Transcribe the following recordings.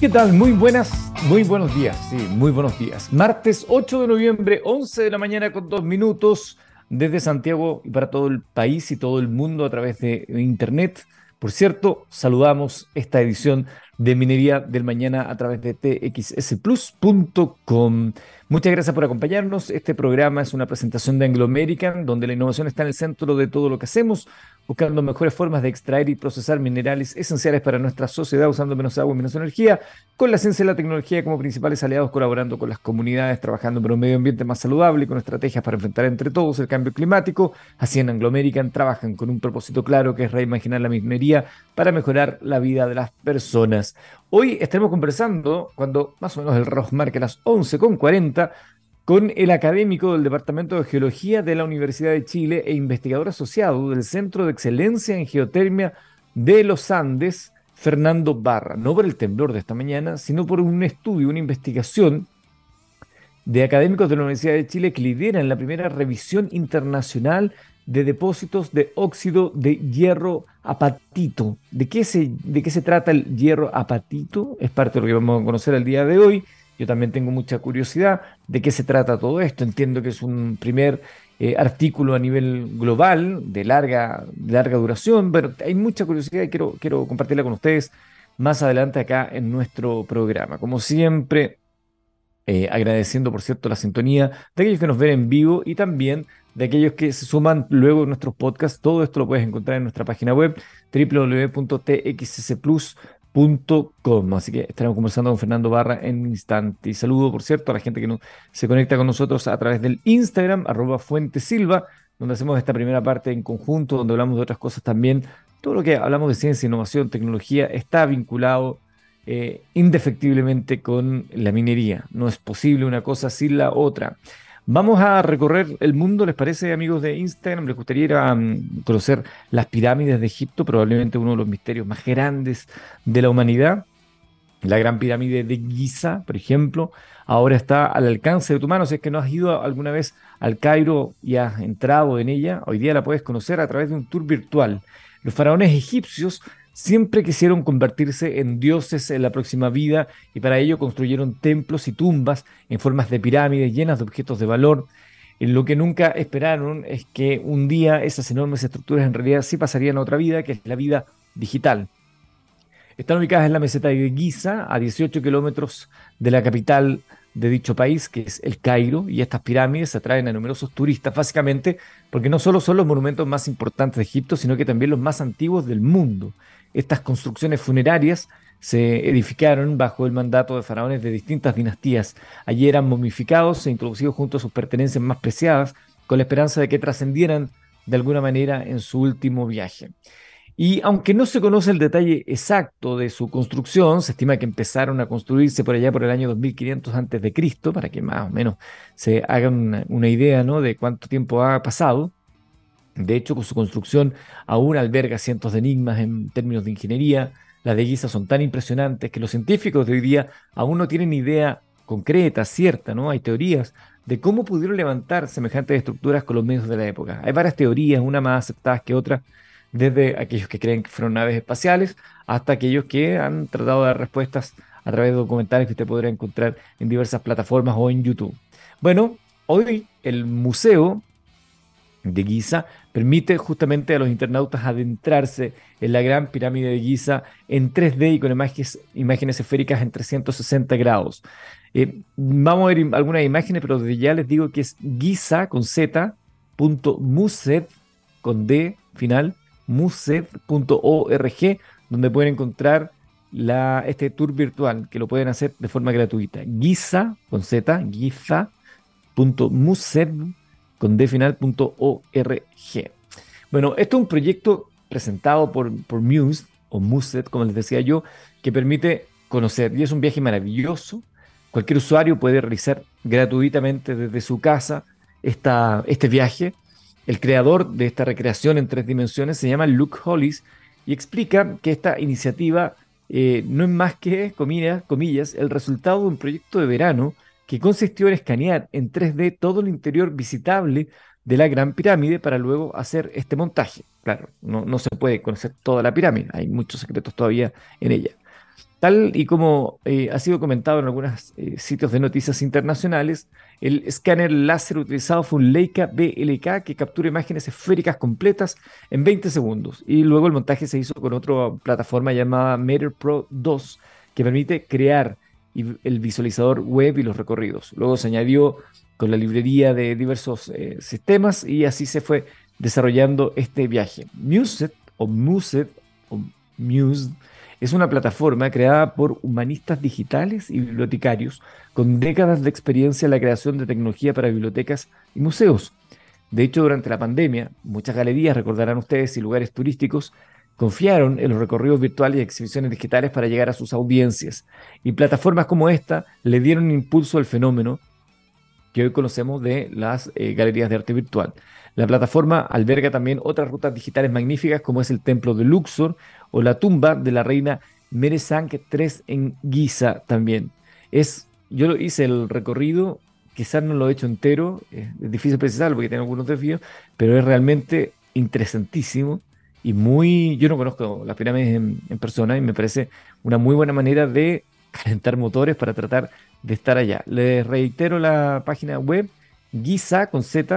¿Qué tal? Muy buenas, muy buenos días, sí, muy buenos días. Martes 8 de noviembre, 11 de la mañana con dos minutos, desde Santiago y para todo el país y todo el mundo a través de Internet. Por cierto, saludamos esta edición de Minería del Mañana a través de txsplus.com. Muchas gracias por acompañarnos. Este programa es una presentación de Anglo American, donde la innovación está en el centro de todo lo que hacemos, buscando mejores formas de extraer y procesar minerales esenciales para nuestra sociedad, usando menos agua y menos energía, con la ciencia y la tecnología como principales aliados, colaborando con las comunidades, trabajando por un medio ambiente más saludable y con estrategias para enfrentar entre todos el cambio climático. Así en Anglo American trabajan con un propósito claro que es reimaginar la minería para mejorar la vida de las personas. Hoy estaremos conversando, cuando más o menos el reloj marque las 11.40, con el académico del Departamento de Geología de la Universidad de Chile e investigador asociado del Centro de Excelencia en Geotermia de los Andes, Fernando Barra. No por el temblor de esta mañana, sino por un estudio, una investigación de académicos de la Universidad de Chile que lideran la primera revisión internacional de depósitos de óxido de hierro apatito. ¿De qué, se, ¿De qué se trata el hierro apatito? Es parte de lo que vamos a conocer el día de hoy. Yo también tengo mucha curiosidad de qué se trata todo esto. Entiendo que es un primer eh, artículo a nivel global, de larga, larga duración, pero hay mucha curiosidad y quiero, quiero compartirla con ustedes más adelante acá en nuestro programa. Como siempre, eh, agradeciendo, por cierto, la sintonía de aquellos que nos ven en vivo y también de aquellos que se suman luego en nuestros podcasts. Todo esto lo puedes encontrar en nuestra página web www.txsplus.com. Así que estaremos conversando con Fernando Barra en un instante. Y saludo, por cierto, a la gente que no, se conecta con nosotros a través del Instagram, arroba Silva, donde hacemos esta primera parte en conjunto, donde hablamos de otras cosas también. Todo lo que hablamos de ciencia, innovación, tecnología está vinculado eh, indefectiblemente con la minería. No es posible una cosa sin la otra. Vamos a recorrer el mundo, ¿les parece, amigos de Instagram? ¿Les gustaría ir a mm, conocer las pirámides de Egipto? Probablemente uno de los misterios más grandes de la humanidad. La gran pirámide de Giza, por ejemplo, ahora está al alcance de tu mano. Si es que no has ido alguna vez al Cairo y has entrado en ella, hoy día la puedes conocer a través de un tour virtual. Los faraones egipcios siempre quisieron convertirse en dioses en la próxima vida y para ello construyeron templos y tumbas en formas de pirámides llenas de objetos de valor. lo que nunca esperaron es que un día esas enormes estructuras en realidad sí pasarían a otra vida, que es la vida digital. Están ubicadas en la meseta de Giza, a 18 kilómetros de la capital de dicho país, que es el Cairo, y estas pirámides atraen a numerosos turistas, básicamente porque no solo son los monumentos más importantes de Egipto, sino que también los más antiguos del mundo. Estas construcciones funerarias se edificaron bajo el mandato de faraones de distintas dinastías. Allí eran momificados e introducidos junto a sus pertenencias más preciadas, con la esperanza de que trascendieran de alguna manera en su último viaje. Y aunque no se conoce el detalle exacto de su construcción, se estima que empezaron a construirse por allá por el año 2500 a.C., para que más o menos se hagan una, idea ¿no? de cuánto tiempo ha pasado. De hecho, con su construcción aún alberga cientos de enigmas en términos de ingeniería. Las de Giza son tan impresionantes que los científicos de hoy día aún no tienen idea concreta, cierta, ¿no? Hay teorías de cómo pudieron levantar semejantes estructuras con los medios de la época. Hay varias teorías, una más aceptadas que otra, desde aquellos que creen que fueron naves espaciales hasta aquellos que han tratado de dar respuestas a través de documentales que usted podrá encontrar en diversas plataformas o en YouTube. Bueno, hoy el museo de Giza permite justamente a los internautas adentrarse en la gran pirámide de Giza en 3D y con imágenes, imágenes esféricas en 360 grados. Eh, vamos a ver algunas imágenes, pero desde ya les digo que es Giza con Z, punto con D final, donde pueden encontrar la, este tour virtual, que lo pueden hacer de forma gratuita. Giza, con Z, giza.mused, con D final.org. Bueno, esto es un proyecto presentado por, por Muse, o Mused, como les decía yo, que permite conocer, y es un viaje maravilloso. Cualquier usuario puede realizar gratuitamente desde su casa esta, este viaje el creador de esta recreación en tres dimensiones se llama Luke Hollis y explica que esta iniciativa eh, no es más que, comillas, comillas, el resultado de un proyecto de verano que consistió en escanear en 3D todo el interior visitable de la Gran Pirámide para luego hacer este montaje. Claro, no, no se puede conocer toda la pirámide, hay muchos secretos todavía en ella. Tal y como eh, ha sido comentado en algunos eh, sitios de noticias internacionales, el escáner láser utilizado fue un Leica BLK que captura imágenes esféricas completas en 20 segundos. Y luego el montaje se hizo con otra plataforma llamada Meter Pro 2 que permite crear el visualizador web y los recorridos. Luego se añadió con la librería de diversos eh, sistemas y así se fue desarrollando este viaje. Mused o Mused o Mused es una plataforma creada por humanistas digitales y bibliotecarios con décadas de experiencia en la creación de tecnología para bibliotecas y museos. De hecho, durante la pandemia, muchas galerías, recordarán ustedes, y lugares turísticos confiaron en los recorridos virtuales y exhibiciones digitales para llegar a sus audiencias. Y plataformas como esta le dieron impulso al fenómeno que hoy conocemos de las eh, galerías de arte virtual. La plataforma alberga también otras rutas digitales magníficas como es el Templo de Luxor o la tumba de la reina Meresank III en Giza también. Es, yo hice el recorrido, quizás no lo he hecho entero, es difícil precisarlo porque tiene algunos desvíos, pero es realmente interesantísimo y muy, yo no conozco las pirámides en, en persona y me parece una muy buena manera de calentar motores para tratar de estar allá. Les reitero la página web guisa con Está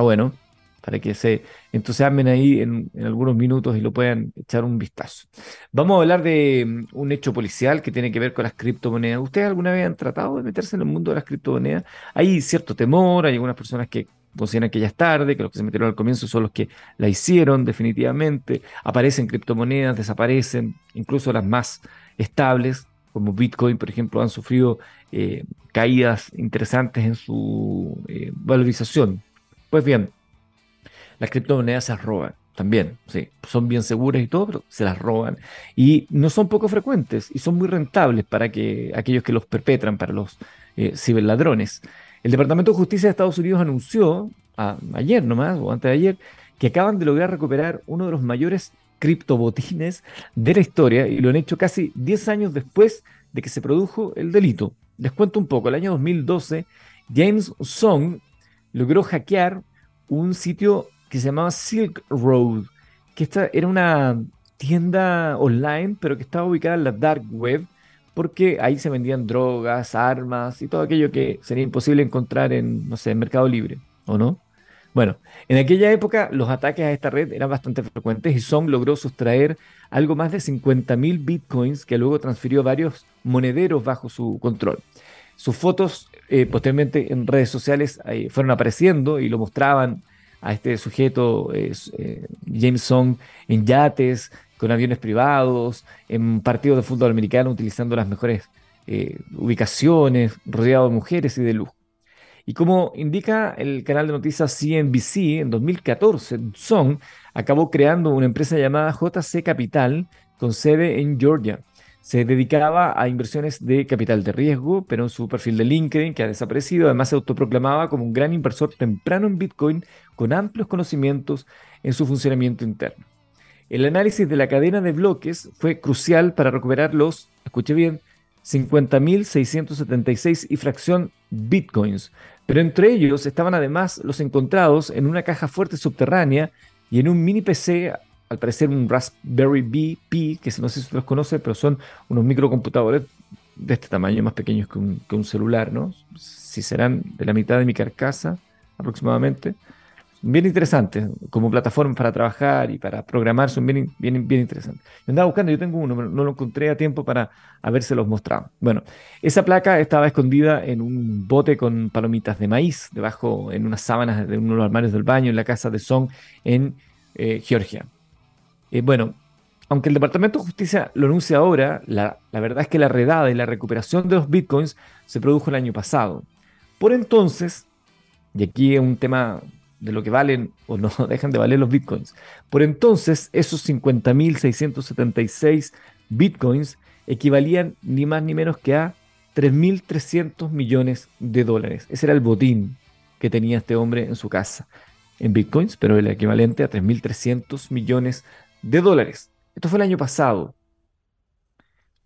bueno, para que se entusiasmen ahí en, algunos minutos y lo puedan echar un vistazo. Vamos a hablar de mm, un hecho policial que tiene que ver con las criptomonedas. ¿Ustedes alguna vez han tratado de meterse en el mundo de las criptomonedas? Hay cierto temor, hay algunas personas que consideran que ya es tarde, que los que se metieron al comienzo son los que la hicieron definitivamente. Aparecen criptomonedas, desaparecen, incluso las más estables como Bitcoin, por ejemplo, han sufrido eh, caídas interesantes en su eh, valorización. Pues bien, las criptomonedas se roban también, sí, son bien seguras y todo, pero se las roban y no son poco frecuentes y son muy rentables para que aquellos que los perpetran, para los eh, ciberladrones. El Departamento de Justicia de Estados Unidos anunció ayer nomás, o antes de ayer, que acaban de lograr recuperar uno de los mayores criptobotines de la historia y lo han hecho casi 10 años después de que se produjo el delito. Les cuento un poco, el año 2012 James Song logró hackear un sitio que se llamaba Silk Road, que esta era una tienda online, pero que estaba ubicada en la dark web, porque ahí se vendían drogas, armas y todo aquello que sería imposible encontrar en, no sé, Mercado Libre, ¿o no? Bueno, en aquella época los ataques a esta red eran bastante frecuentes y Song logró sustraer algo más de 50.000 bitcoins que luego transfirió a varios monederos bajo su control. Sus fotos eh, posteriormente en redes sociales eh, fueron apareciendo y lo mostraban a este sujeto, eh, James Song, en yates, con aviones privados, en partidos de fútbol americano utilizando las mejores ubicaciones, rodeado de mujeres y de luz. Y como indica el canal de noticias CNBC, en 2014, Song acabó creando una empresa llamada JC Capital con sede en Georgia. Se dedicaba a inversiones de capital de riesgo, pero en su perfil de LinkedIn, que ha desaparecido, además se autoproclamaba como un gran inversor temprano en Bitcoin con amplios conocimientos en su funcionamiento interno. El análisis de la cadena de bloques fue crucial para recuperar los, escuche bien, 50.676 y fracción bitcoins, pero entre ellos estaban además los encontrados en una caja fuerte subterránea y en un mini PC, al parecer un Raspberry Pi, que no sé si los conoce, pero son unos microcomputadores de este tamaño, más pequeños que un, que un celular, ¿no? Si serán de la mitad de mi carcasa aproximadamente bien interesantes como plataforma para trabajar y para programar, son bien, bien, bien interesantes. Yo andaba buscando, yo tengo uno, pero no lo encontré a tiempo para habérselos mostrado. Bueno, esa placa estaba escondida en un bote con palomitas de maíz, debajo en unas sábanas de uno de los armarios del baño en la casa de Song en eh, Georgia. Eh, bueno, aunque el Departamento de Justicia lo anuncia ahora, la, la verdad es que la redada y la recuperación de los bitcoins se produjo el año pasado. Por entonces, y aquí es un tema de lo que valen o no dejan de valer los bitcoins. Por entonces, esos 50.676 bitcoins equivalían ni más ni menos que a 3.300 millones de dólares. Ese era el botín que tenía este hombre en su casa en bitcoins, pero el equivalente a 3.300 millones de dólares. Esto fue el año pasado.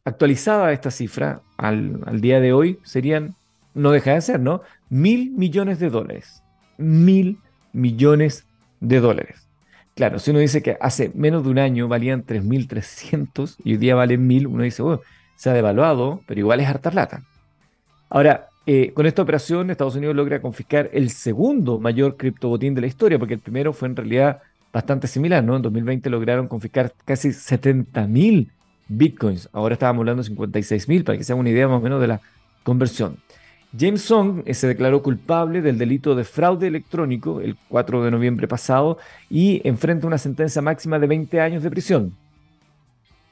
Actualizada esta cifra al, al día de hoy serían, no deja de ser, ¿no? Mil millones de dólares. Mil millones de dólares. Claro, si uno dice que hace menos de un año valían 3.300 y hoy día valen 1.000, uno dice, oh, se ha devaluado, pero igual es harta plata. Ahora, eh, con esta operación, Estados Unidos logra confiscar el segundo mayor criptobotín de la historia, porque el primero fue en realidad bastante similar, ¿no? En 2020 lograron confiscar casi 70.000 bitcoins. Ahora estábamos hablando de 56.000, para que se hagan una idea más o menos de la conversión. James Song eh, se declaró culpable del delito de fraude electrónico el 4 de noviembre pasado y enfrenta una sentencia máxima de 20 años de prisión.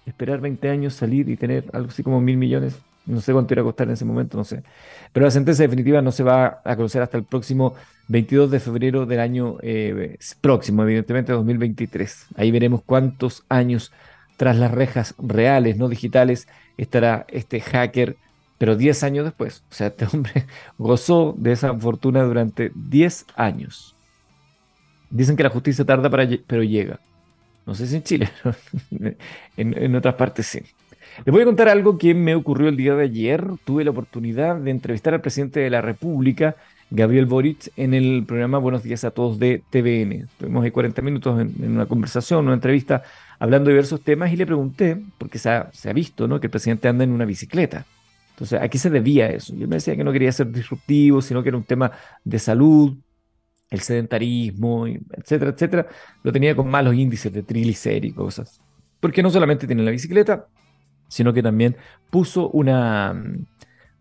Esperar 20 años, salir y tener algo así como mil millones, no sé cuánto irá a costar en ese momento, no sé. Pero la sentencia definitiva no se va a conocer hasta el próximo 22 de febrero del año eh, próximo, evidentemente 2023. Ahí veremos cuántos años tras las rejas reales, no digitales, estará este hacker pero 10 años después. O sea, este hombre gozó de esa fortuna durante 10 años. Dicen que la justicia tarda, pero llega. No sé si en Chile, en, otras partes sí. Les voy a contar algo que me ocurrió el día de ayer. Tuve la oportunidad de entrevistar al presidente de la República, Gabriel Boric, en el programa Buenos Días a Todos de TVN. Tuvimos ahí 40 minutos en, en una conversación, una entrevista, hablando de diversos temas y le pregunté, porque se ha, se ha visto ¿no? que el presidente anda en una bicicleta. Entonces, ¿a qué se debía eso? Yo me decía que no quería ser disruptivo, sino que era un tema de salud, el sedentarismo, etcétera, etcétera. Lo tenía con malos índices de triglicéridos cosas. Porque no solamente tiene la bicicleta, sino que también puso una,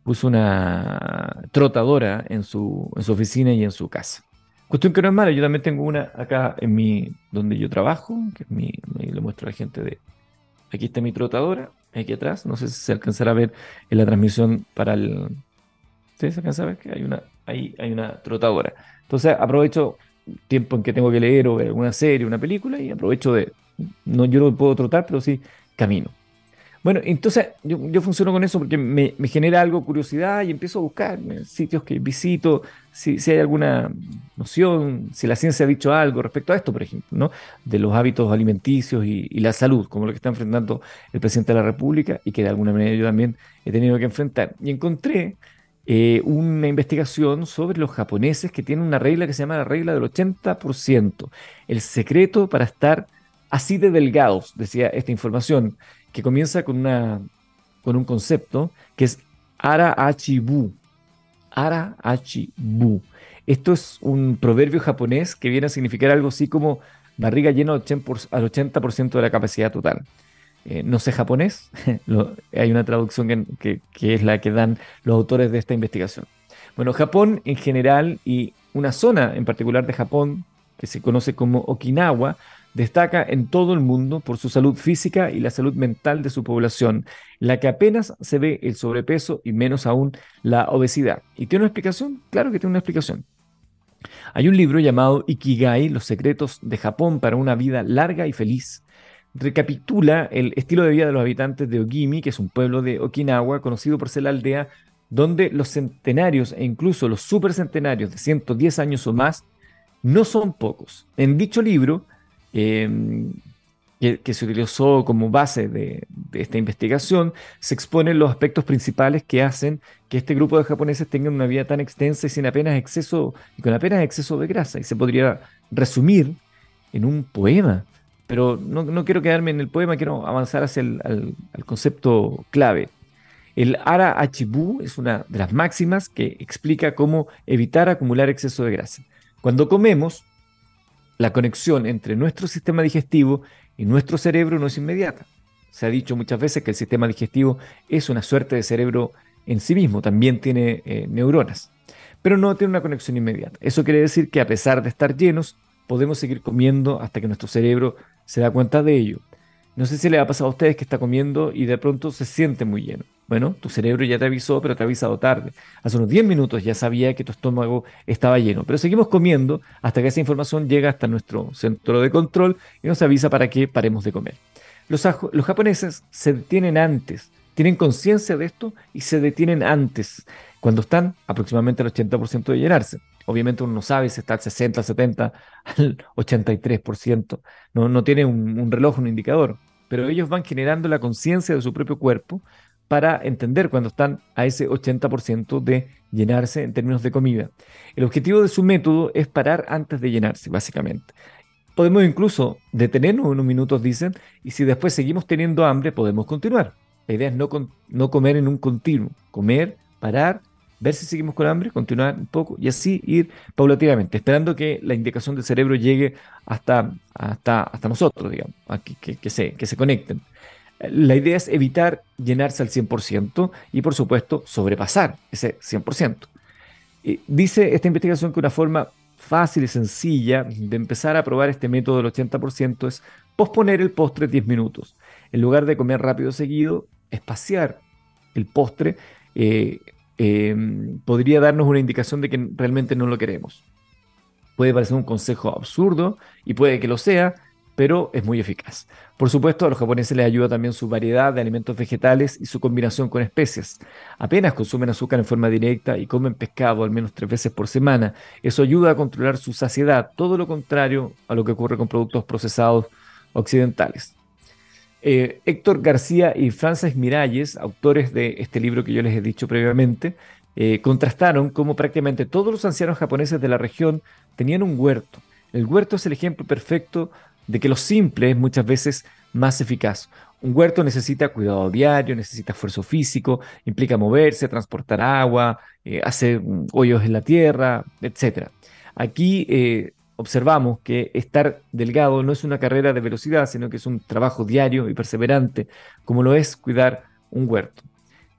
puso una trotadora en su, en su oficina y en su casa. Cuestión que no es mala, yo también tengo una acá en mi, donde yo trabajo, que es mi, le muestro a la gente de, aquí está mi trotadora, aquí atrás. No sé si se alcanzará a ver en la transmisión para el. ¿Sí se alcanza a ver que hay una, ahí hay una trotadora? Entonces aprovecho tiempo en que tengo que leer o ver alguna serie, una película y aprovecho de. No, yo no puedo trotar, pero sí camino. Bueno, entonces yo, funciono con eso porque me, genera algo curiosidad y empiezo a buscar sitios que visito, si, hay alguna noción, si la ciencia ha dicho algo respecto a esto, por ejemplo, ¿no? de los hábitos alimenticios y, la salud, como lo que está enfrentando el presidente de la República y que de alguna manera yo también he tenido que enfrentar. Y encontré eh, una investigación sobre los japoneses que tienen una regla que se llama la regla del 80%, el secreto para estar así de delgados, decía esta información que comienza con, una, con un concepto que es Ara Achibu. Ara Achibu. Esto es un proverbio japonés que viene a significar algo así como barriga llena al 80% de la capacidad total. Eh, no sé japonés, hay una traducción que, que, es la que dan los autores de esta investigación. Bueno, Japón en general y una zona en particular de Japón que se conoce como Okinawa Destaca en todo el mundo por su salud física y la salud mental de su población, la que apenas se ve el sobrepeso y menos aún la obesidad. ¿Y tiene una explicación? Claro que tiene una explicación. Hay un libro llamado Ikigai, Los secretos de Japón para una vida larga y feliz. Recapitula el estilo de vida de los habitantes de Ogimi, que es un pueblo de Okinawa, conocido por ser la aldea donde los centenarios e incluso los supercentenarios de 110 años o más no son pocos. En dicho libro, Em, que, se utilizó como base de, esta investigación, se exponen los aspectos principales que hacen que este grupo de japoneses tengan una vida tan extensa y sin apenas exceso, y con apenas exceso de grasa. Y se podría resumir en un poema. Pero no, quiero quedarme en el poema, quiero avanzar hacia el concepto clave. El Ara Achibu es una de las máximas que explica cómo evitar acumular exceso de grasa. Cuando comemos, la conexión entre nuestro sistema digestivo y nuestro cerebro no es inmediata. Se ha dicho muchas veces que el sistema digestivo es una suerte de cerebro en sí mismo, también tiene eh, neuronas, pero no tiene una conexión inmediata. Eso quiere decir que a pesar de estar llenos, podemos seguir comiendo hasta que nuestro cerebro se da cuenta de ello. No sé si le ha pasado a ustedes que está comiendo y de pronto se siente muy lleno. Bueno, tu cerebro ya te avisó, pero te ha avisado tarde. Hace unos 10 minutos ya sabía que tu estómago estaba lleno, pero seguimos comiendo hasta que esa información llega hasta nuestro centro de control y nos avisa para que paremos de comer. Los, los japoneses se detienen antes, tienen conciencia de esto y se detienen antes, cuando están aproximadamente al 80% de llenarse. Obviamente uno no sabe si está al 60, al 70, al 83%. No, no tiene un, un reloj, un indicador. Pero ellos van generando la conciencia de su propio cuerpo para entender cuando están a ese 80% de llenarse en términos de comida. El objetivo de su método es parar antes de llenarse, básicamente. Podemos incluso detenernos unos minutos, dicen, y si después seguimos teniendo hambre, podemos continuar. La idea es no, no comer en un continuo, comer, parar, ver si seguimos con hambre, continuar un poco y así ir paulatinamente, esperando que la indicación del cerebro llegue hasta, hasta, hasta nosotros, digamos, que, que, se, que se conecten. La idea es evitar llenarse al 100% y, por supuesto, sobrepasar ese 100%. Y dice esta investigación que una forma fácil y sencilla de empezar a probar este método del 80% es posponer el postre 10 minutos. En lugar de comer rápido seguido, espaciar el postre eh, em, podría darnos una indicación de que realmente no lo queremos. Puede parecer un consejo absurdo y puede que lo sea, pero es muy eficaz. Por supuesto, a los japoneses les ayuda también su variedad de alimentos vegetales y su combinación con especias. Apenas consumen azúcar en forma directa y comen pescado al menos tres veces por semana. Eso ayuda a controlar su saciedad, todo lo contrario a lo que ocurre con productos procesados occidentales. Eh, Héctor García y Frances Miralles, autores de este libro que yo les he dicho previamente, eh, contrastaron cómo prácticamente todos los ancianos japoneses de la región tenían un huerto. El huerto es el ejemplo perfecto de que lo simple es muchas veces más eficaz. Un huerto necesita cuidado diario, necesita esfuerzo físico, implica moverse, transportar agua, eh, hacer mm, hoyos en la tierra, etc. Aquí eh, observamos que estar delgado no es una carrera de velocidad, sino que es un trabajo diario y perseverante, como lo es cuidar un huerto.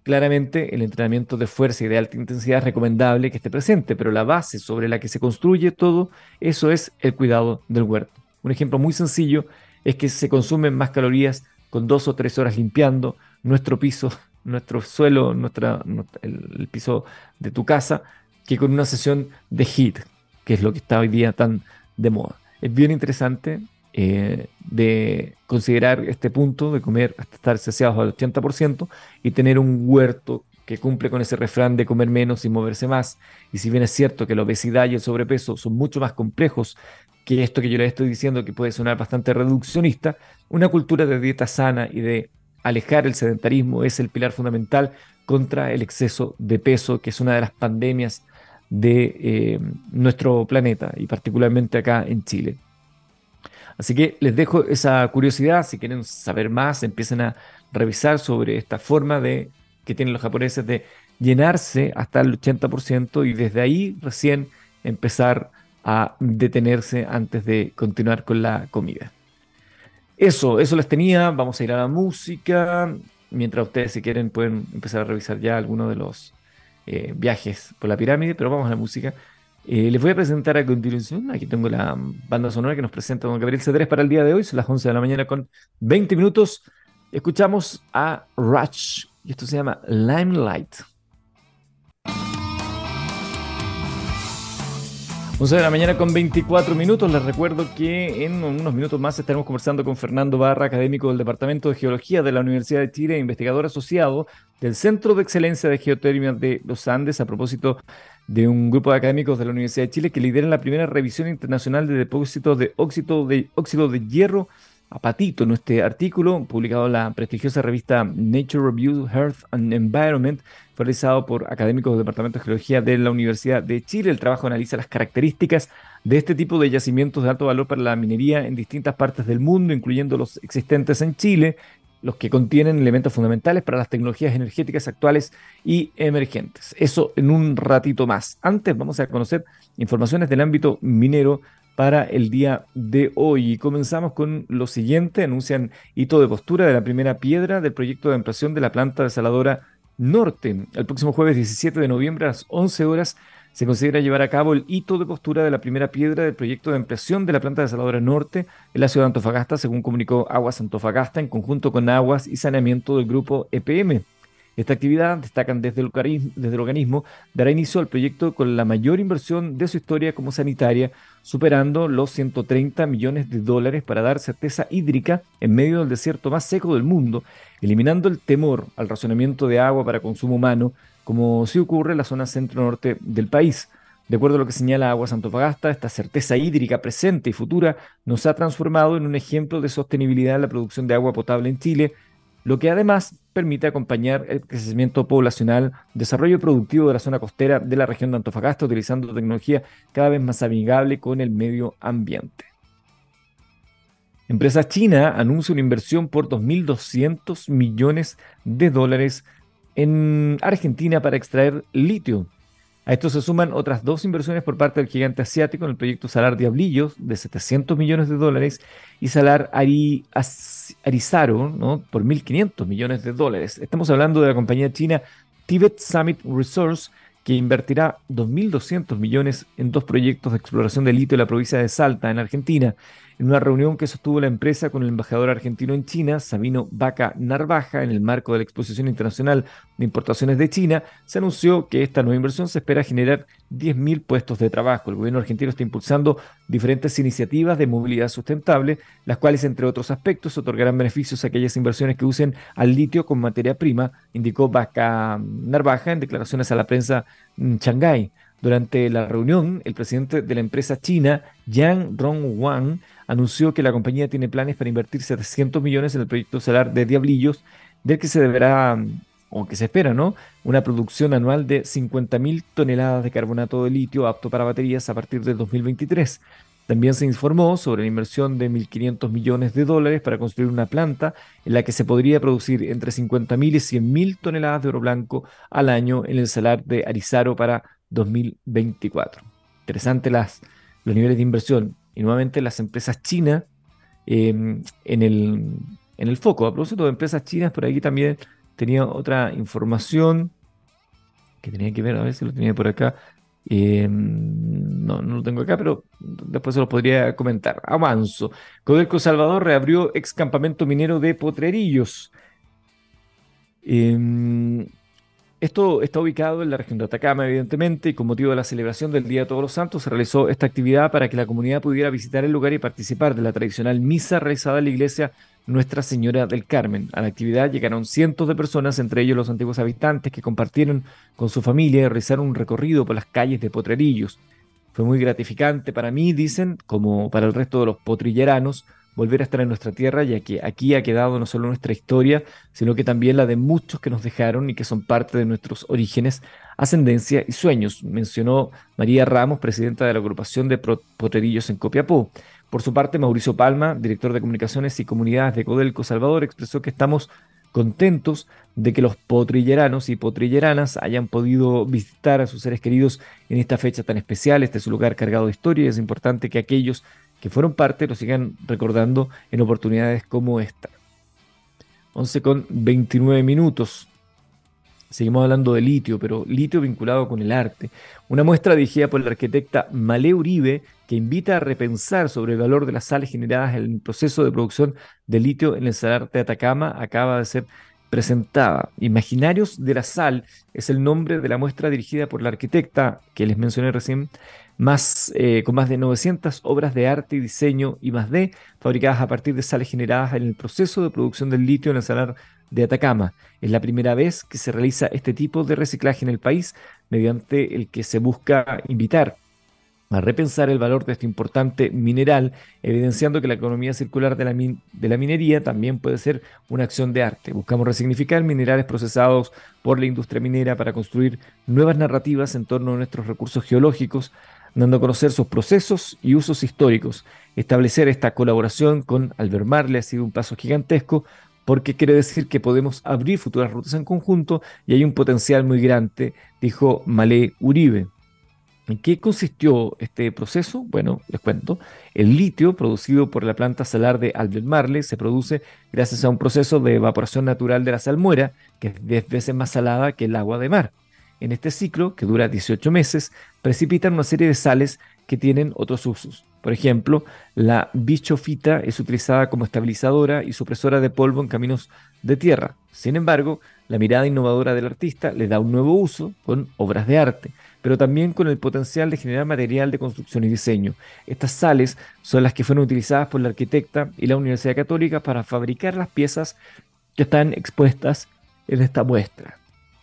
Claramente, el entrenamiento de fuerza y de alta intensidad es recomendable que esté presente, pero la base sobre la que se construye todo eso es el cuidado del huerto. Un ejemplo muy sencillo es que se consumen más calorías con dos o tres horas limpiando nuestro piso, nuestro suelo, nuestra, el, piso de tu casa, que con una sesión de HIIT, que es lo que está hoy día tan de moda. Es bien interesante eh, de considerar este punto de comer hasta estar saciados al 80% y tener un huerto que cumple con ese refrán de comer menos y moverse más. Y si bien es cierto que la obesidad y el sobrepeso son mucho más complejos que esto que yo les estoy diciendo, que puede sonar bastante reduccionista, una cultura de dieta sana y de alejar el sedentarismo es el pilar fundamental contra el exceso de peso, que es una de las pandemias de eh, nuestro planeta y particularmente acá en Chile. Así que les dejo esa curiosidad, si quieren saber más, empiecen a revisar sobre esta forma de que tienen los japoneses de llenarse hasta el 80% y desde ahí recién empezar a detenerse antes de continuar con la comida. Eso, eso les tenía. Vamos a ir a la música. Mientras ustedes, si quieren, pueden empezar a revisar ya algunos de los eh, viajes por la pirámide, pero vamos a la música. Eh, les voy a presentar a continuación. Aquí tengo la banda sonora que nos presenta don Gabriel Cedrés para el día de hoy. Son las 11 de la mañana con 20 minutos. Escuchamos a Rush y esto se llama Limelight. 11 de la mañana con 24 minutos. Les recuerdo que en unos minutos más estaremos conversando con Fernando Barra, académico del Departamento de Geología de la Universidad de Chile, investigador asociado del Centro de Excelencia de Geotermia de los Andes, a propósito de un grupo de académicos de la Universidad de Chile que lideran la primera revisión internacional de depósitos de óxido de, óxido de hierro apatito en este artículo, publicado en la prestigiosa revista Nature Review Earth and Environment, fue realizado por académicos del Departamento de Geología de la Universidad de Chile. El trabajo analiza las características de este tipo de yacimientos de alto valor para la minería en distintas partes del mundo, incluyendo los existentes en Chile, los que contienen elementos fundamentales para las tecnologías energéticas actuales y emergentes. Eso en un ratito más. Antes vamos a conocer informaciones del ámbito minero para el día de hoy. comenzamos con lo siguiente. Anuncian hito de postura de la primera piedra del proyecto de ampliación de la planta desaladora norte. El próximo jueves 17 de noviembre a las 11 horas se considera llevar a cabo el hito de postura de la primera piedra del proyecto de ampliación de la planta desaladora norte en la ciudad de Antofagasta, según comunicó Aguas Antofagasta en conjunto con Aguas y Saneamiento del grupo EPM. Esta actividad, destacan desde el, organismo, dará inicio al proyecto con la mayor inversión de su historia como sanitaria, superando los 130 millones de dólares para dar certeza hídrica en medio del desierto más seco del mundo, eliminando el temor al racionamiento de agua para consumo humano, como sí ocurre en la zona centro-norte del país. De acuerdo a lo que señala Aguas Antofagasta, esta certeza hídrica presente y futura nos ha transformado en un ejemplo de sostenibilidad en la producción de agua potable en Chile, lo que además permite acompañar el crecimiento poblacional, desarrollo productivo de la zona costera de la región de Antofagasta, utilizando tecnología cada vez más amigable con el medio ambiente. Empresa china anuncia una inversión por 2.200 millones de dólares en Argentina para extraer litio. A esto se suman otras dos inversiones por parte del gigante asiático en el proyecto Salar Diablillos de 700 millones de dólares y Salar Arizaro ¿no? por 1.500 millones de dólares. Estamos hablando de la compañía china Tibet Summit Resource que invertirá 2.200 millones en dos proyectos de exploración de litio en la provincia de Salta, en Argentina en una reunión que sostuvo la empresa con el embajador argentino en China, Sabino Vaca Narvaja, en el marco de la Exposición Internacional de Importaciones de China, se anunció que esta nueva inversión se espera generar 10.000 puestos de trabajo. El gobierno argentino está impulsando diferentes iniciativas de movilidad sustentable, las cuales, entre otros aspectos, otorgarán beneficios a aquellas inversiones que usen al litio como materia prima, indicó Vaca Narvaja en declaraciones a la prensa en Shanghái. Durante la reunión, el presidente de la empresa china, Yang Rongwang, anunció que la compañía tiene planes para invertir 700 millones en el proyecto solar de Diablillos, del que se deberá, o que se espera, ¿no? Una producción anual de 50.000 toneladas de carbonato de litio apto para baterías a partir del 2023. También se informó sobre la inversión de 1.500 millones de dólares para construir una planta en la que se podría producir entre 50.000 y 100.000 toneladas de oro blanco al año en el salar de Arizaro para 2024. Interesante los niveles de inversión y nuevamente las empresas chinas em, en, el, en el foco. A propósito de empresas chinas, por aquí también tenía otra información que tenía que ver, a ver si lo tenía por acá. Em, no, no lo tengo acá, pero después se lo podría comentar. Avanzo. Codelco Salvador reabrió ex campamento minero de Potrerillos. Em, esto está ubicado en la región de Atacama, evidentemente, y con motivo de la celebración del Día de Todos los Santos se realizó esta actividad para que la comunidad pudiera visitar el lugar y participar de la tradicional misa realizada en la iglesia Nuestra Señora del Carmen. A la actividad llegaron cientos de personas, entre ellos los antiguos habitantes, que compartieron con su familia y realizaron un recorrido por las calles de Potrerillos. Fue muy gratificante para mí, dicen, como para el resto de los potrilleranos, volver a estar en nuestra tierra, ya que aquí ha quedado no solo nuestra historia, sino que también la de muchos que nos dejaron y que son parte de nuestros orígenes, ascendencia y sueños, mencionó María Ramos, presidenta de la agrupación de Potrerillos en Copiapó. Por su parte, Mauricio Palma, director de comunicaciones y comunidades de Codelco Salvador, expresó que estamos contentos de que los potrilleranos y potrilleranas hayan podido visitar a sus seres queridos en esta fecha tan especial. Este es un lugar cargado de historia y es importante que aquellos que fueron parte lo sigan recordando en oportunidades como esta. 11 con 29 minutos. Seguimos hablando de litio, pero litio vinculado con el arte. Una muestra dirigida por la arquitecta Malé Uribe que invita a repensar sobre el valor de las sales generadas en el proceso de producción de litio en el salar de Atacama acaba de ser presentada. Imaginarios de la sal es el nombre de la muestra dirigida por la arquitecta que les mencioné recién, más, eh, con más de 900 obras de arte y diseño y más de fabricadas a partir de sales generadas en el proceso de producción del litio en el salar de Atacama. Es la primera vez que se realiza este tipo de reciclaje en el país, mediante el que se busca invitar a repensar el valor de este importante mineral, evidenciando que la economía circular de la, de la, minería también puede ser una acción de arte. Buscamos resignificar minerales procesados por la industria minera para construir nuevas narrativas en torno a nuestros recursos geológicos, dando a conocer sus procesos y usos históricos. Establecer esta colaboración con Albert Marley ha sido un paso gigantesco porque quiere decir que podemos abrir futuras rutas en conjunto y hay un potencial muy grande, dijo Malé Uribe. ¿En qué consistió este proceso? Bueno, les cuento. El litio producido por la planta salar de Albemarle se produce gracias a un proceso de evaporación natural de la salmuera, que es 10 veces más salada que el agua de mar. En este ciclo, que dura 18 meses, precipitan una serie de sales que tienen otros usos. Por ejemplo, la bichofita es utilizada como estabilizadora y supresora de polvo en caminos de tierra. Sin embargo, la mirada innovadora del artista le da un nuevo uso con obras de arte pero también con el potencial de generar material de construcción y diseño. Estas sales son las que fueron utilizadas por la arquitecta y la Universidad Católica para fabricar las piezas que están expuestas en esta muestra.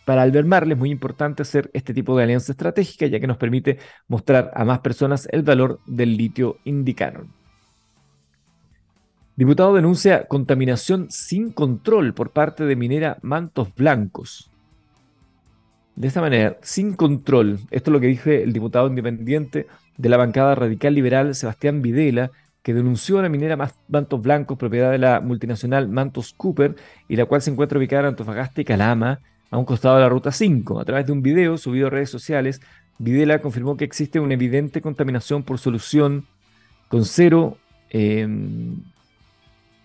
Para Albert Marley es muy importante hacer este tipo de alianza estratégica ya que nos permite mostrar a más personas el valor del litio indicado. Diputado denuncia contaminación sin control por parte de minera Mantos Blancos de esta manera, sin control. Esto es lo que dice el diputado independiente de la bancada radical liberal Sebastián Videla, que denunció a la minera Mantos Blancos, propiedad de la multinacional Mantos Cooper, y la cual se encuentra ubicada en Antofagasta y Calama, a un costado de la Ruta 5. A través de un video subido a redes sociales, Videla confirmó que existe una evidente contaminación por solución con cero, em,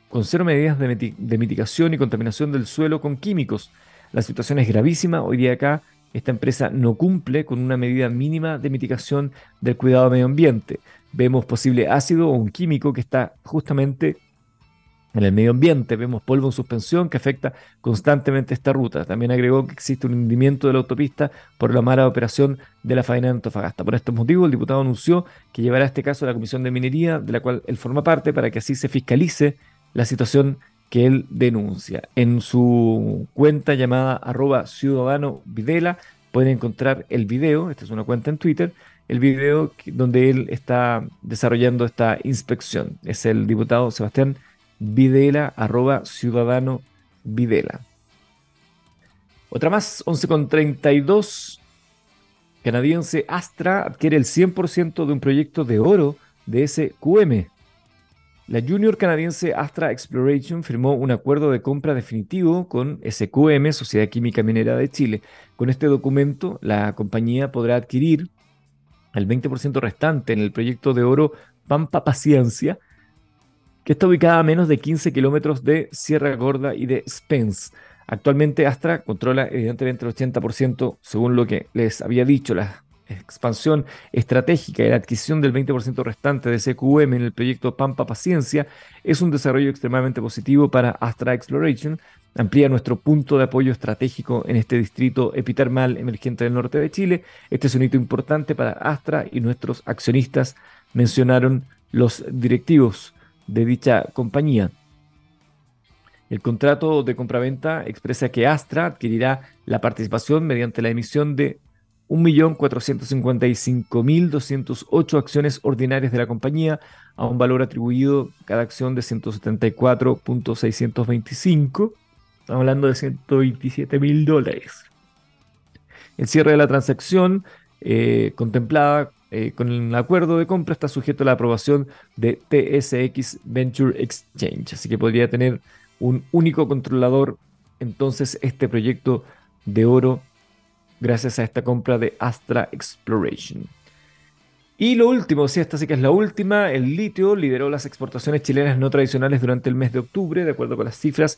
con cero medidas de, mitigación y contaminación del suelo con químicos. La situación es gravísima. Hoy día acá esta empresa no cumple con una medida mínima de mitigación del cuidado medio ambiente. Vemos posible ácido o un químico que está justamente en el medio ambiente. Vemos polvo en suspensión que afecta constantemente esta ruta. También agregó que existe un hundimiento de la autopista por la mala operación de la faena de Antofagasta. Por estos motivos, el diputado anunció que llevará este caso a la Comisión de Minería, de la cual él forma parte, para que así se fiscalice la situación que él denuncia. En su cuenta llamada arroba ciudadano Videla pueden encontrar el video, esta es una cuenta en Twitter, el video donde él está desarrollando esta inspección. Es el diputado Sebastián Videla, arroba ciudadano Videla. Otra más, 11.32, canadiense Astra adquiere el 100% de un proyecto de oro de SQM. La junior canadiense Astra Exploration firmó un acuerdo de compra definitivo con SQM, Sociedad Química Minera de Chile. Con este documento, la compañía podrá adquirir el 20% restante en el proyecto de oro Pampa Paciencia, que está ubicada a menos de 15 kilómetros de Sierra Gorda y de Spence. Actualmente Astra controla evidentemente el 80%, según lo que les había dicho, la expansión estratégica y la adquisición del 20% restante de CQM en el proyecto Pampa Paciencia es un desarrollo extremadamente positivo para Astra Exploration, amplía nuestro punto de apoyo estratégico en este distrito epitermal emergente del norte de Chile. Este es un hito importante para Astra y nuestros accionistas, mencionaron los directivos de dicha compañía. El contrato de compraventa expresa que Astra adquirirá la participación mediante la emisión de 1.455.208 acciones ordinarias de la compañía a un valor atribuido cada acción de 174.625. Estamos hablando de 127 mil dólares. El cierre de la transacción eh, contemplada eh, con el acuerdo de compra está sujeto a la aprobación de TSX Venture Exchange. Así que podría tener un único controlador entonces este proyecto de oro gracias a esta compra de Astra Exploration. Y lo último, sí, esta sí que es la última, el litio lideró las exportaciones chilenas no tradicionales durante el mes de octubre, de acuerdo con las cifras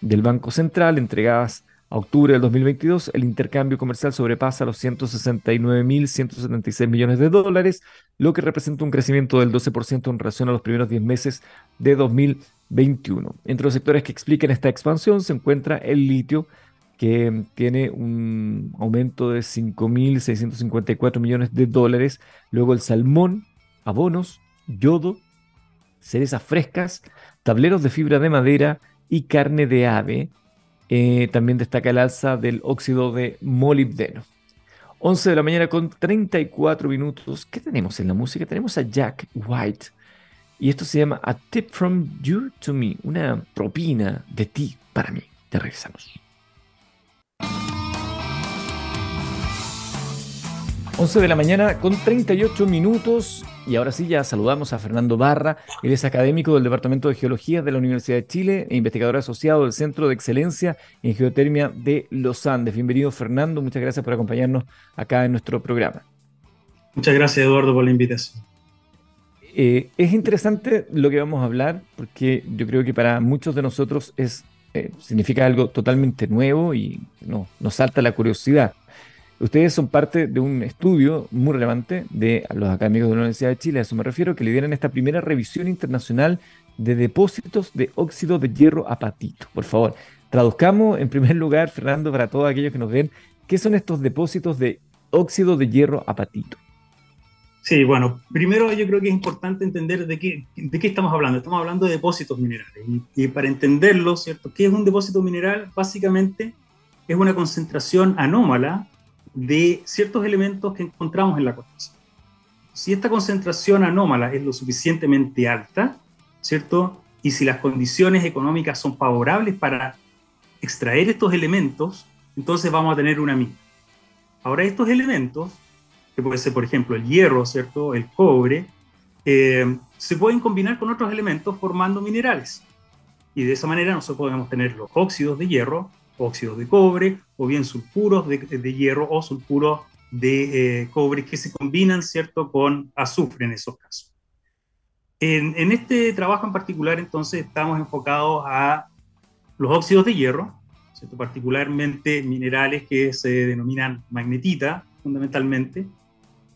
del Banco Central entregadas a octubre del 2022. El intercambio comercial sobrepasa los 169.176 millones de dólares, lo que representa un crecimiento del 12% en relación a los primeros 10 meses de 2021. Entre los sectores que explican esta expansión se encuentra el litio, que tiene un aumento de 5.654 millones de dólares. Luego el salmón, abonos, yodo, cerezas frescas, tableros de fibra de madera y carne de ave. Eh, también destaca el alza del óxido de molibdeno. 11 de la mañana con 34 minutos. ¿Qué tenemos en la música? Tenemos a Jack White. Y esto se llama A Tip from You to Me, una propina de ti para mí. Te regresamos. 11 de la mañana con 38 minutos y ahora sí ya saludamos a Fernando Barra, él es académico del Departamento de Geología de la Universidad de Chile e investigador asociado del Centro de Excelencia en Geotermia de los Andes. Bienvenido Fernando, muchas gracias por acompañarnos acá en nuestro programa. Muchas gracias Eduardo por la invitación. Eh, es interesante lo que vamos a hablar porque yo creo que para muchos de nosotros es, eh, significa algo totalmente nuevo y no, nos salta la curiosidad. Ustedes son parte de un estudio muy relevante de los académicos de la Universidad de Chile, a eso me refiero, que lideran esta primera revisión internacional de depósitos de óxido de hierro apatito. Por favor, traduzcamos en primer lugar, Fernando, para todos aquellos que nos ven, ¿qué son estos depósitos de óxido de hierro apatito? Sí, bueno, primero yo creo que es importante entender de qué, estamos hablando. Estamos hablando de depósitos minerales. Y para entenderlo, ¿cierto? ¿Qué es un depósito mineral? Básicamente es una concentración anómala de ciertos elementos que encontramos en la corteza. Si esta concentración anómala es lo suficientemente alta, ¿cierto? Y si las condiciones económicas son favorables para extraer estos elementos, entonces vamos a tener una mina. Ahora, estos elementos, que puede ser, por ejemplo, el hierro, ¿cierto? El cobre, eh, se pueden combinar con otros elementos formando minerales. Y de esa manera nosotros podemos tener los óxidos de hierro, óxidos de cobre, o bien sulfuros de, hierro o sulfuros de eh, cobre que se combinan, ¿cierto?, con azufre en esos casos. En, en, este trabajo en particular, entonces, estamos enfocados a los óxidos de hierro, ¿cierto? particularmente minerales que se denominan magnetita, fundamentalmente,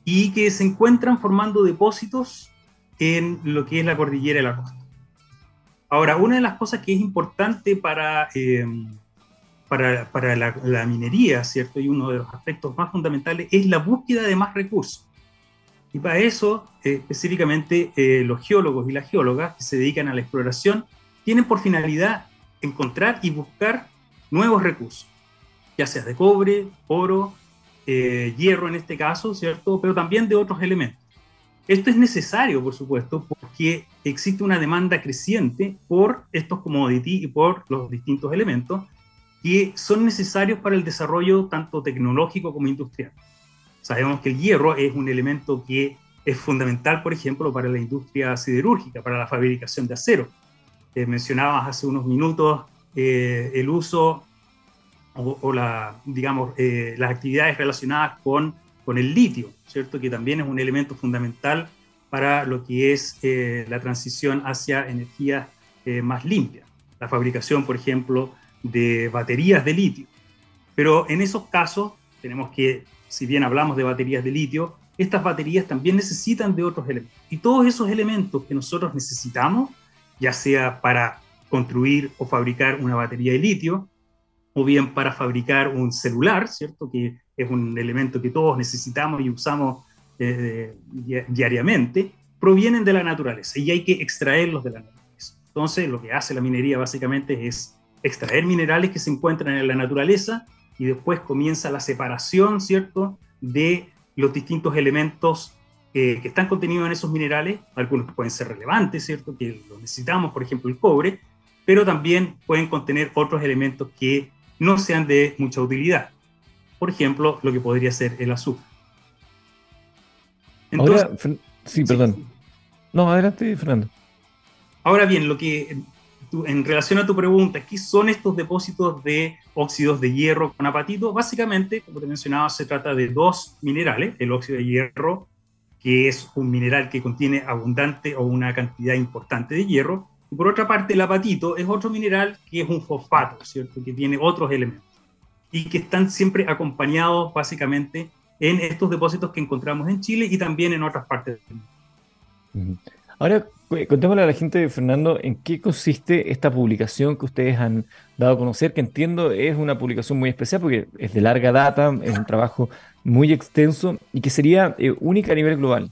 y que se encuentran formando depósitos en lo que es la cordillera de la costa. Ahora, una de las cosas que es importante para, eh, para, para la, minería, ¿cierto? Y uno de los aspectos más fundamentales es la búsqueda de más recursos. Y para eso, eh, específicamente, eh, los geólogos y las geólogas que se dedican a la exploración tienen por finalidad encontrar y buscar nuevos recursos, ya sea de cobre, oro, hierro en este caso, ¿cierto? Pero también de otros elementos. Esto es necesario, por supuesto, porque existe una demanda creciente por estos commodities y por los distintos elementos que son necesarios para el desarrollo tanto tecnológico como industrial. Sabemos que el hierro es un elemento que es fundamental, por ejemplo, para la industria siderúrgica, para la fabricación de acero. Eh, mencionabas hace unos minutos eh, el uso o, la, digamos, eh, las actividades relacionadas con con el litio, ¿cierto? Que también es un elemento fundamental para lo que es eh, la transición hacia energías eh, más limpias. La fabricación, por ejemplo, de baterías de litio. Pero en esos casos tenemos que, si bien hablamos de baterías de litio, estas baterías también necesitan de otros elementos. Y todos esos elementos que nosotros necesitamos, ya sea para construir o fabricar una batería de litio, o bien para fabricar un celular, ¿cierto? Que es un elemento que todos necesitamos y usamos eh, diariamente, provienen de la naturaleza y hay que extraerlos de la naturaleza. Entonces, lo que hace la minería básicamente es extraer minerales que se encuentran en la naturaleza y después comienza la separación, ¿cierto?, de los distintos elementos eh, que están contenidos en esos minerales, algunos pueden ser relevantes, ¿cierto?, que los necesitamos, por ejemplo, el cobre, pero también pueden contener otros elementos que no sean de mucha utilidad. Por ejemplo, lo que podría ser el azúcar. ahora, sí, perdón. No, adelante, Fernando. Ahora bien, lo que en relación a tu pregunta, ¿qué son estos depósitos de óxidos de hierro con apatito? Básicamente, como te mencionaba, se trata de dos minerales, el óxido de hierro, que es un mineral que contiene abundante o una cantidad importante de hierro, y por otra parte, el apatito es otro mineral que es un fosfato, ¿cierto? Que tiene otros elementos y que están siempre acompañados básicamente en estos depósitos que encontramos en Chile y también en otras partes del mundo. Ahora, contémosle a la gente, Fernando, en qué consiste esta publicación que ustedes han dado a conocer, que entiendo es una publicación muy especial porque es de larga data, es un trabajo muy extenso y que sería eh, única a nivel global.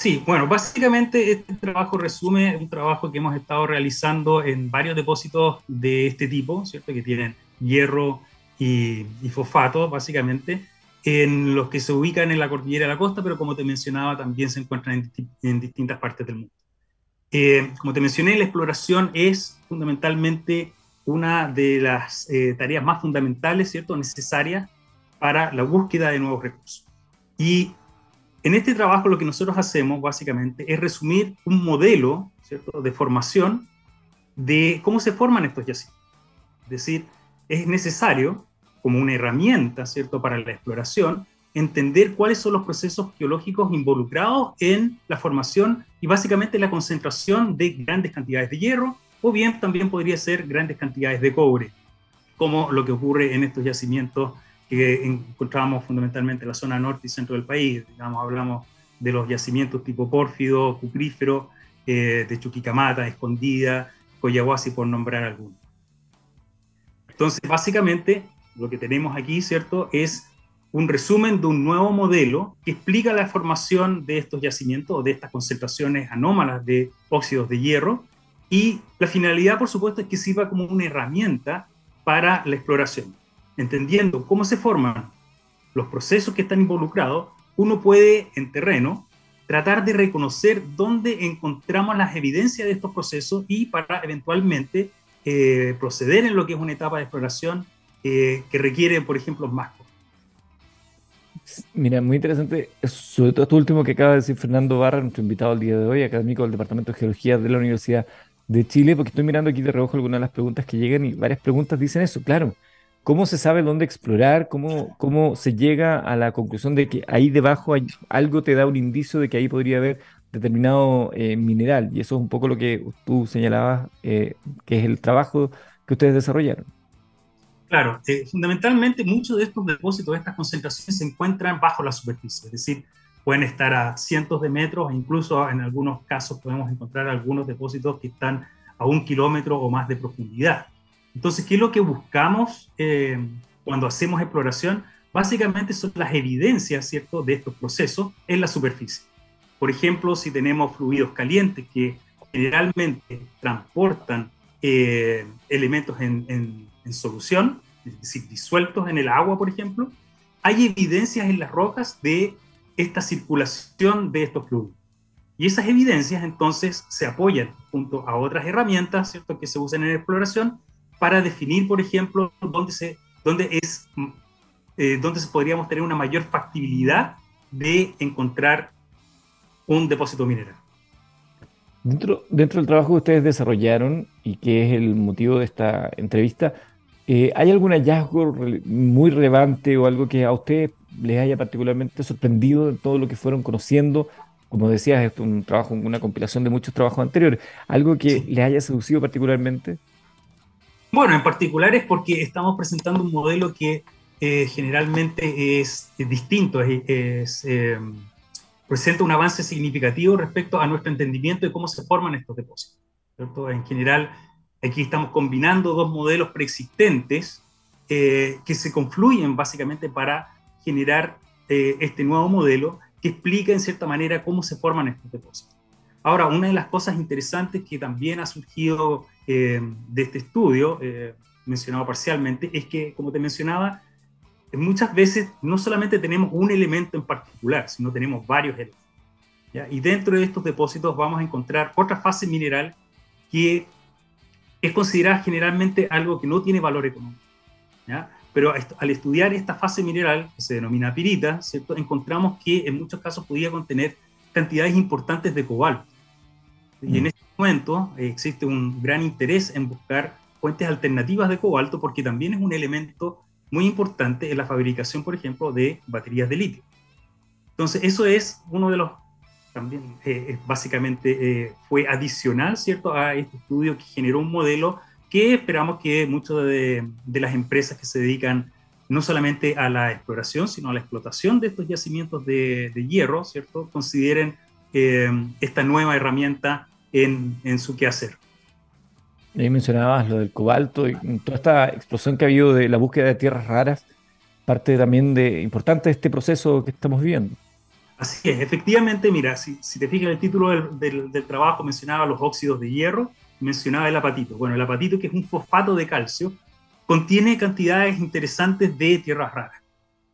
Sí, bueno, básicamente este trabajo resume un trabajo que hemos estado realizando en varios depósitos de este tipo, ¿cierto? Que tienen hierro y, fosfato, básicamente, en los que se ubican en la cordillera de la costa, pero como te mencionaba, también se encuentran en, distintas partes del mundo. Eh, como te mencioné, la exploración es fundamentalmente una de las eh, tareas más fundamentales, ¿cierto?, necesarias para la búsqueda de nuevos recursos. Y en este trabajo lo que nosotros hacemos básicamente es resumir un modelo ¿cierto? de formación de cómo se forman estos yacimientos. Es decir, es necesario, como una herramienta ¿cierto? para la exploración, entender cuáles son los procesos geológicos involucrados en la formación y básicamente la concentración de grandes cantidades de hierro o bien también podría ser grandes cantidades de cobre, como lo que ocurre en estos yacimientos que encontramos fundamentalmente en la zona norte y centro del país. Digamos, hablamos de los yacimientos tipo pórfido, cuprífero, eh, de Chuquicamata, Escondida, Coyahuasi, por nombrar algunos. Entonces, básicamente, lo que tenemos aquí, ¿cierto?, es un resumen de un nuevo modelo que explica la formación de estos yacimientos o de estas concentraciones anómalas de óxidos de hierro. Y la finalidad, por supuesto, es que sirva como una herramienta para la exploración entendiendo cómo se forman los procesos que están involucrados, uno puede en terreno tratar de reconocer dónde encontramos las evidencias de estos procesos y para eventualmente eh, proceder en lo que es una etapa de exploración eh, que requiere, por ejemplo, más. Mira, muy interesante, sobre todo esto último que acaba de decir Fernando Barra, nuestro invitado al día de hoy, académico del Departamento de Geología de la Universidad de Chile, porque estoy mirando aquí de reojo algunas de las preguntas que llegan y varias preguntas dicen eso, claro. ¿Cómo se sabe dónde explorar? ¿Cómo, cómo se llega a la conclusión de que ahí debajo hay, algo te da un indicio de que ahí podría haber determinado eh, mineral? Y eso es un poco lo que tú señalabas, eh, que es el trabajo que ustedes desarrollaron. Claro, eh, fundamentalmente muchos de estos depósitos, de estas concentraciones se encuentran bajo la superficie, es decir, pueden estar a cientos de metros e incluso en algunos casos podemos encontrar algunos depósitos que están a un kilómetro o más de profundidad. Entonces, ¿qué es lo que buscamos eh, cuando hacemos exploración? Básicamente son las evidencias, ¿cierto?, de estos procesos en la superficie. Por ejemplo, si tenemos fluidos calientes que generalmente transportan eh, elementos en en solución, es decir, disueltos en el agua, por ejemplo, hay evidencias en las rocas de esta circulación de estos fluidos. Y esas evidencias entonces se apoyan junto a otras herramientas ¿cierto? que se usan en exploración para definir, por ejemplo, dónde, se, dónde, es, eh, dónde podríamos tener una mayor factibilidad de encontrar un depósito mineral. Dentro, dentro del trabajo que ustedes desarrollaron y que es el motivo de esta entrevista, eh, ¿Hay algún hallazgo muy relevante o algo que a ustedes les haya particularmente sorprendido en todo lo que fueron conociendo? Como decías, es un trabajo, una compilación de muchos trabajos anteriores. ¿Algo que les haya seducido particularmente? Bueno, en particular es porque estamos presentando un modelo que eh, generalmente es, distinto, es, em, presenta un avance significativo respecto a nuestro entendimiento de cómo se forman estos depósitos. En general, Aquí estamos combinando dos modelos preexistentes eh, que se confluyen básicamente para generar eh, este nuevo modelo que explica en cierta manera cómo se forman estos depósitos. Ahora, una de las cosas interesantes que también ha surgido eh, de este estudio, mencionado parcialmente, es que, como te mencionaba, muchas veces no solamente tenemos un elemento en particular, sino tenemos varios elementos. Y dentro de estos depósitos vamos a encontrar otra fase mineral que es considerada generalmente algo que no tiene valor económico. ¿ya? Pero al estudiar esta fase mineral, que se denomina pirita, ¿cierto? encontramos que en muchos casos podía contener cantidades importantes de cobalto. Y en mm. este momento eh, existe un gran interés en buscar fuentes alternativas de cobalto porque también es un elemento muy importante en la fabricación, por ejemplo, de baterías de litio. Entonces, eso es uno de los también eh, básicamente eh, fue adicional, ¿cierto?, a este estudio que generó un modelo que esperamos que muchas de, las empresas que se dedican no solamente a la exploración, sino a la explotación de estos yacimientos de, hierro, ¿cierto?, consideren eh, esta nueva herramienta en, en su quehacer. Ahí mencionabas lo del cobalto y toda esta explosión que ha habido de la búsqueda de tierras raras, parte también de importante de este proceso que estamos viviendo. Así es, efectivamente, mira, si, te fijas en el título del, trabajo mencionaba los óxidos de hierro, mencionaba el apatito. Bueno, el apatito, que es un fosfato de calcio, contiene cantidades interesantes de tierras raras,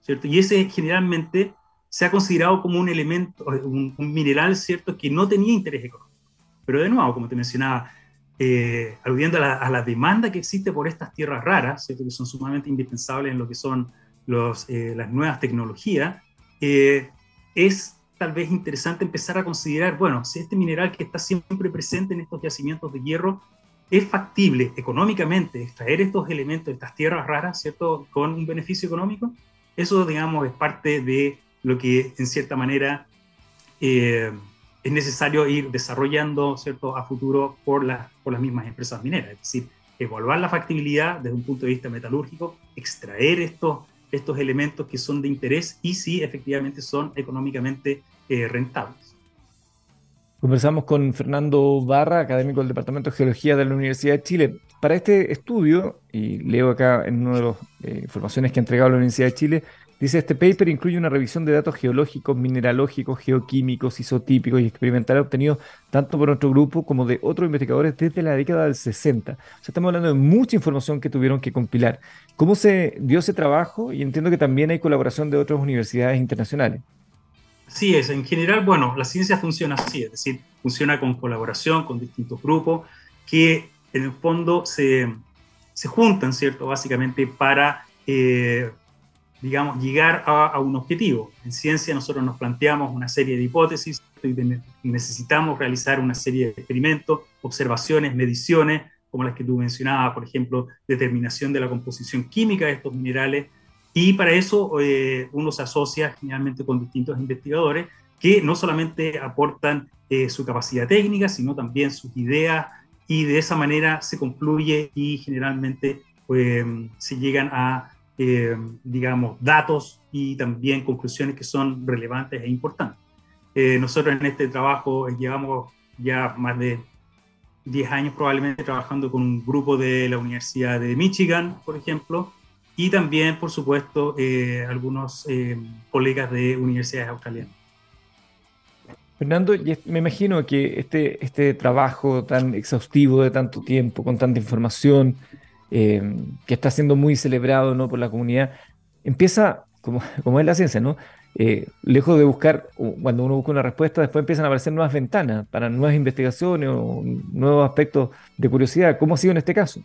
¿cierto? Y ese generalmente se ha considerado como un elemento, un, mineral, ¿cierto?, que no tenía interés económico. Pero de nuevo, como te mencionaba, eh, aludiendo a la, demanda que existe por estas tierras raras, ¿cierto? que son sumamente indispensables en lo que son los, eh, las nuevas tecnologías, eh, es tal vez interesante empezar a considerar, bueno, si este mineral que está siempre presente en estos yacimientos de hierro es factible económicamente extraer estos elementos, estas tierras raras, ¿cierto?, con un beneficio económico, eso, digamos, es parte de lo que, en cierta manera, eh, es necesario ir desarrollando, ¿cierto?, a futuro por, por las mismas empresas mineras. Es decir, evaluar la factibilidad desde un punto de vista metalúrgico, extraer estos estos elementos que son de interés y si efectivamente son económicamente eh, rentables. Conversamos con Fernando Barra, académico del Departamento de Geología de la Universidad de Chile. Para este estudio, y leo acá en una de las eh, informaciones que ha entregado la Universidad de Chile, Dice, este paper incluye una revisión de datos geológicos, mineralógicos, geoquímicos, isotípicos y experimentales obtenidos tanto por nuestro grupo como de otros investigadores desde la década del 60. O sea, estamos hablando de mucha información que tuvieron que compilar. ¿Cómo se dio ese trabajo? Y entiendo que también hay colaboración de otras universidades internacionales. Sí, es. En general, bueno, la ciencia funciona así, es decir, funciona con colaboración con distintos grupos que en el fondo se, se juntan, ¿cierto? Básicamente para... Eh, digamos, llegar a, un objetivo. En ciencia nosotros nos planteamos una serie de hipótesis y necesitamos realizar una serie de experimentos, observaciones, mediciones, como las que tú mencionabas, por ejemplo, determinación de la composición química de estos minerales. Y para eso eh, uno se asocia generalmente con distintos investigadores que no solamente aportan eh, su capacidad técnica, sino también sus ideas, y de esa manera se concluye y generalmente pues, se llegan a eh, digamos, datos y también conclusiones que son relevantes e importantes. Eh, nosotros en este trabajo llevamos ya más de 10 años probablemente trabajando con un grupo de la Universidad de Michigan, por ejemplo, y también, por supuesto, eh, algunos colegas de universidades australianas. Fernando, me imagino que este, este trabajo tan exhaustivo de tanto tiempo, con tanta información, eh, que está siendo muy celebrado ¿no? por la comunidad, empieza, como, como es la ciencia, ¿no? Eh, lejos de buscar, cuando uno busca una respuesta, después empiezan a aparecer nuevas ventanas para nuevas investigaciones o nuevos aspectos de curiosidad. ¿Cómo ha sido en este caso?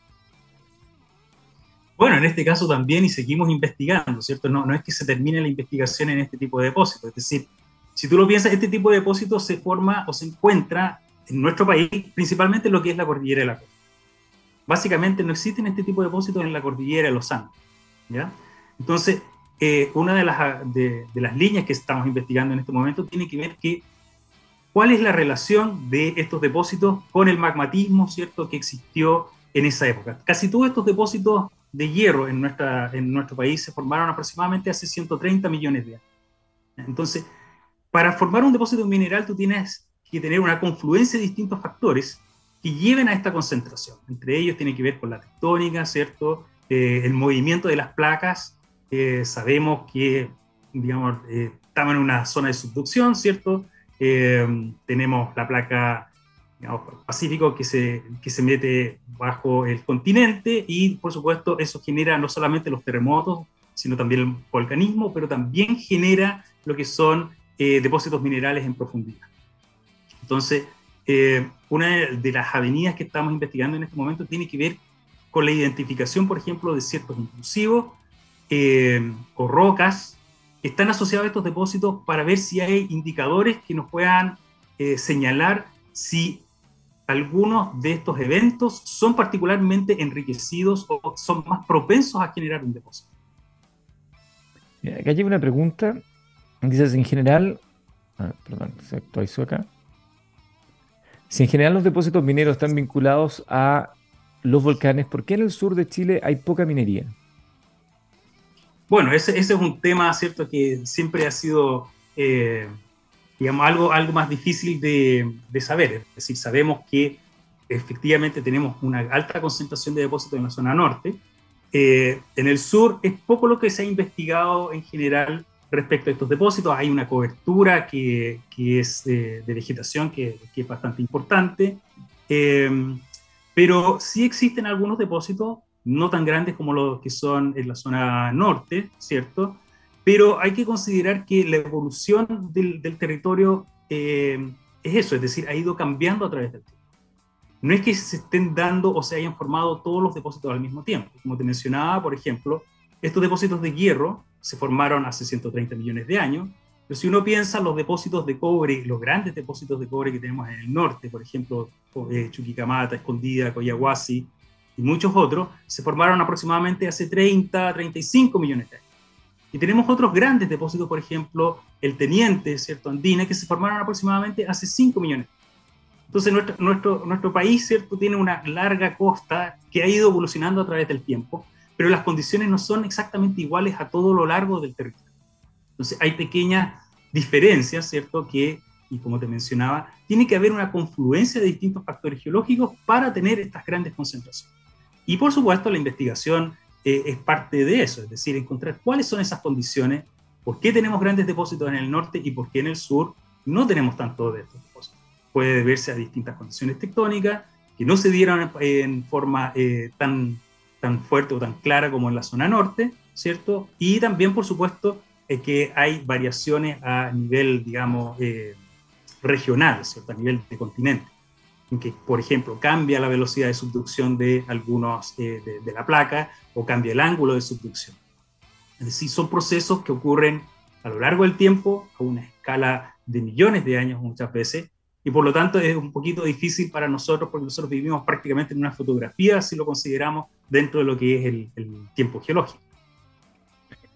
Bueno, en este caso también y seguimos investigando, ¿cierto? No, no es que se termine la investigación en este tipo de depósitos. Es decir, si tú lo piensas, este tipo de depósitos se forma o se encuentra en nuestro país, principalmente en lo que es la cordillera de la costa básicamente no existen este tipo de depósitos en la cordillera de los Andes. ¿ya? Entonces, eh, una de las, de, las líneas que estamos investigando en este momento tiene que ver que cuál es la relación de estos depósitos con el magmatismo cierto que existió en esa época. Casi todos estos depósitos de hierro en, nuestra, en nuestro país se formaron aproximadamente hace 130 millones de años. Entonces, para formar un depósito mineral tú tienes que tener una confluencia de distintos factores que lleven a esta concentración. Entre ellos tiene que ver con la tectónica, ¿cierto? Eh, el movimiento de las placas. Eh, sabemos que, digamos, eh, estamos en una zona de subducción, ¿cierto? tenemos la placa digamos, Pacífico que se, que se mete bajo el continente y, por supuesto, eso genera no solamente los terremotos, sino también el volcanismo, pero también genera lo que son depósitos minerales en profundidad. Entonces, eh, una de las avenidas que estamos investigando en este momento tiene que ver con la identificación, por ejemplo, de ciertos intrusivos eh, o rocas que están asociados a estos depósitos para ver si hay indicadores que nos puedan eh, señalar si algunos de estos eventos son particularmente enriquecidos o son más propensos a generar un depósito. Acá llega una pregunta. Dices, en general, ah, perdón, se actualizó acá. Si en general los depósitos mineros están vinculados a los volcanes, ¿por qué en el sur de Chile hay poca minería? Bueno, ese, es un tema, ¿cierto?, que siempre ha sido, eh, digamos, algo, algo más difícil de, saber. Es decir, sabemos que efectivamente tenemos una alta concentración de depósitos en la zona norte. Eh, en el sur es poco lo que se ha investigado en general respecto a estos depósitos. Hay una cobertura que, que es de, vegetación que, que, es bastante importante, em, pero sí existen algunos depósitos no tan grandes como los que son en la zona norte, ¿cierto? Pero hay que considerar que la evolución del, del territorio em, es eso, es decir, ha ido cambiando a través del tiempo. No es que se estén dando o se hayan formado todos los depósitos al mismo tiempo. Como te mencionaba, por ejemplo, estos depósitos de hierro se formaron hace 130 millones de años, pero si uno piensa los depósitos de cobre, los grandes depósitos de cobre que tenemos en el norte, por ejemplo, eh, Chuquicamata, Escondida, Coyahuasi y muchos otros, se formaron aproximadamente hace 30, 35 millones de años. Y tenemos otros grandes depósitos, por ejemplo, el Teniente, ¿cierto? Andina, que se formaron aproximadamente hace 5 millones. Entonces, nuestro, nuestro, nuestro país, ¿cierto?, tiene una larga costa que ha ido evolucionando a través del tiempo pero las condiciones no son exactamente iguales a todo lo largo del territorio. Entonces hay pequeñas diferencias, ¿cierto? Que, y como te mencionaba, tiene que haber una confluencia de distintos factores geológicos para tener estas grandes concentraciones. Y por supuesto la investigación eh, es parte de eso, es decir, encontrar cuáles son esas condiciones, por qué tenemos grandes depósitos en el norte y por qué en el sur no tenemos tanto de estos depósitos. Puede deberse a distintas condiciones tectónicas que no se dieron en forma eh, tan tan fuerte o tan clara como en la zona norte, ¿cierto? Y también, por supuesto, es que hay variaciones a nivel, digamos, eh, regional, ¿cierto? A nivel de continente, en que, por ejemplo, cambia la velocidad de subducción de algunos eh, de, la placa o cambia el ángulo de subducción. Es decir, son procesos que ocurren a lo largo del tiempo, a una escala de millones de años muchas veces, y por lo tanto es un poquito difícil para nosotros porque nosotros vivimos prácticamente en una fotografía si lo consideramos dentro de lo que es el, tiempo geológico.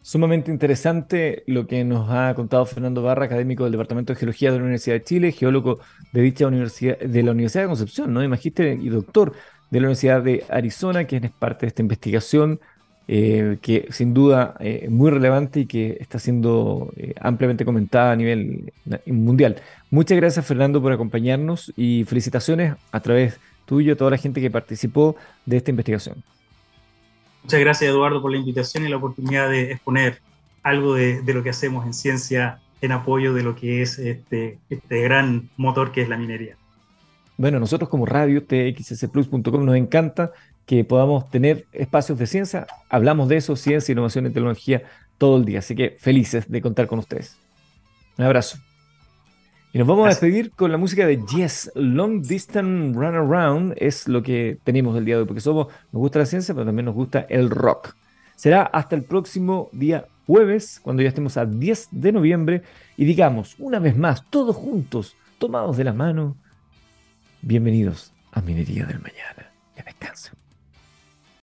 Sumamente interesante lo que nos ha contado Fernando Barra, académico del Departamento de Geología de la Universidad de Chile, geólogo de dicha universidad, de la Universidad de Concepción, ¿no? Y magíster y doctor de la Universidad de Arizona, que es parte de esta investigación eh, que sin duda es eh, muy relevante y que está siendo eh, ampliamente comentada a nivel mundial. Muchas gracias Fernando por acompañarnos y felicitaciones a través tuyo a toda la gente que participó de esta investigación. Muchas gracias Eduardo por la invitación y la oportunidad de exponer algo de, lo que hacemos en ciencia en apoyo de lo que es este, este gran motor que es la minería. Bueno, nosotros como radio txsplus.com nos encanta que podamos tener espacios de ciencia. Hablamos de eso, ciencia, innovación y tecnología todo el día. Así que felices de contar con ustedes. Un abrazo. Y nos vamos a despedir con la música de Yes, Long Distance Run Around. Es lo que tenemos el día de hoy, porque somos, nos gusta la ciencia, pero también nos gusta el rock. Será hasta el próximo día jueves, cuando ya estemos a 10 de noviembre, y digamos una vez más, todos juntos, tomados de la mano, bienvenidos a Minería del Mañana. Que descansen.